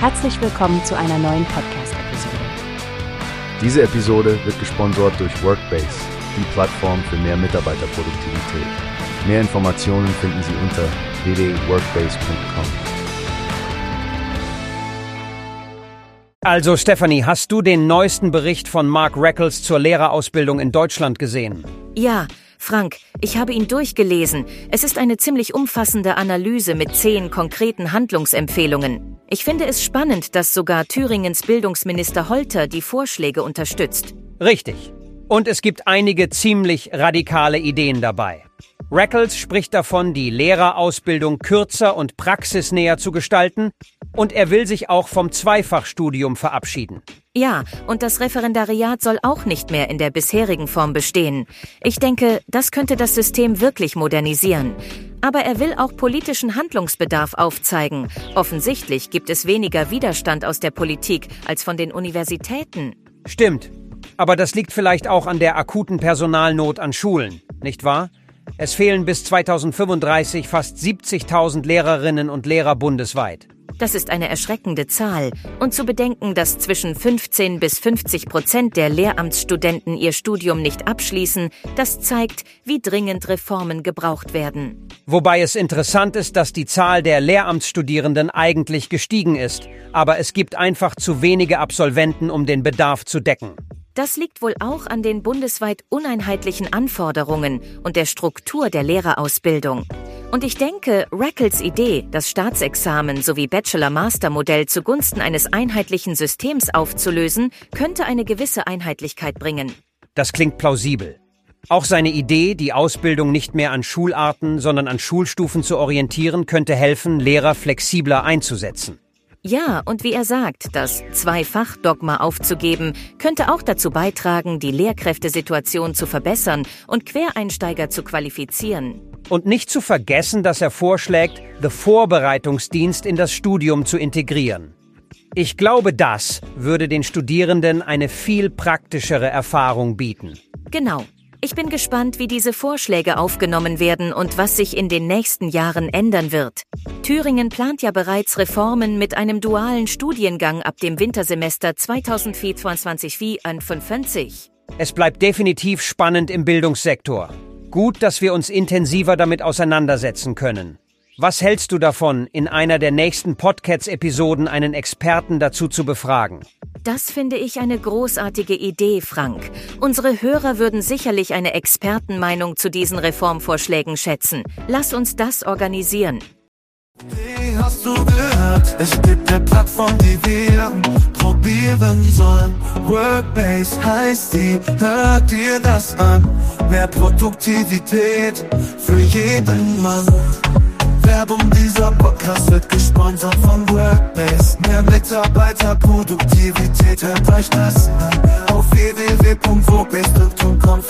Herzlich willkommen zu einer neuen Podcast-Episode. Diese Episode wird gesponsert durch Workbase, die Plattform für mehr Mitarbeiterproduktivität. Mehr Informationen finden Sie unter www.workbase.com. Also Stephanie, hast du den neuesten Bericht von Mark Reckles zur Lehrerausbildung in Deutschland gesehen? Ja, Frank, ich habe ihn durchgelesen. Es ist eine ziemlich umfassende Analyse mit zehn konkreten Handlungsempfehlungen. Ich finde es spannend, dass sogar Thüringens Bildungsminister Holter die Vorschläge unterstützt. Richtig. Und es gibt einige ziemlich radikale Ideen dabei. Reckles spricht davon, die Lehrerausbildung kürzer und praxisnäher zu gestalten, und er will sich auch vom Zweifachstudium verabschieden. Ja, und das Referendariat soll auch nicht mehr in der bisherigen Form bestehen. Ich denke, das könnte das System wirklich modernisieren. Aber er will auch politischen Handlungsbedarf aufzeigen. Offensichtlich gibt es weniger Widerstand aus der Politik als von den Universitäten. Stimmt. Aber das liegt vielleicht auch an der akuten Personalnot an Schulen, nicht wahr? Es fehlen bis 2035 fast 70.000 Lehrerinnen und Lehrer bundesweit. Das ist eine erschreckende Zahl. Und zu bedenken, dass zwischen 15 bis 50 Prozent der Lehramtsstudenten ihr Studium nicht abschließen, das zeigt, wie dringend Reformen gebraucht werden. Wobei es interessant ist, dass die Zahl der Lehramtsstudierenden eigentlich gestiegen ist. Aber es gibt einfach zu wenige Absolventen, um den Bedarf zu decken. Das liegt wohl auch an den bundesweit uneinheitlichen Anforderungen und der Struktur der Lehrerausbildung. Und ich denke, Rackles Idee, das Staatsexamen sowie Bachelor-Master-Modell zugunsten eines einheitlichen Systems aufzulösen, könnte eine gewisse Einheitlichkeit bringen. Das klingt plausibel. Auch seine Idee, die Ausbildung nicht mehr an Schularten, sondern an Schulstufen zu orientieren, könnte helfen, Lehrer flexibler einzusetzen. Ja, und wie er sagt, das Zwei-Fach-Dogma aufzugeben, könnte auch dazu beitragen, die Lehrkräftesituation zu verbessern und Quereinsteiger zu qualifizieren. Und nicht zu vergessen, dass er vorschlägt, The Vorbereitungsdienst in das Studium zu integrieren. Ich glaube, das würde den Studierenden eine viel praktischere Erfahrung bieten. Genau. Ich bin gespannt, wie diese Vorschläge aufgenommen werden und was sich in den nächsten Jahren ändern wird. Thüringen plant ja bereits Reformen mit einem dualen Studiengang ab dem Wintersemester 2024-2025. Es bleibt definitiv spannend im Bildungssektor. Gut, dass wir uns intensiver damit auseinandersetzen können. Was hältst du davon, in einer der nächsten Podcasts-Episoden einen Experten dazu zu befragen? Das finde ich eine großartige Idee, Frank. Unsere Hörer würden sicherlich eine Expertenmeinung zu diesen Reformvorschlägen schätzen. Lass uns das organisieren. Wie hast du gehört? Es gibt eine Plattform, die wir probieren sollen. Workbase heißt die, hört dir das an. Mehr Produktivität für jeden Mann. Werbung dieser Podcast wird gesponsert von Workbase. Mehr Mitarbeiterproduktivität, hört euch das an. Auf www.workbase.com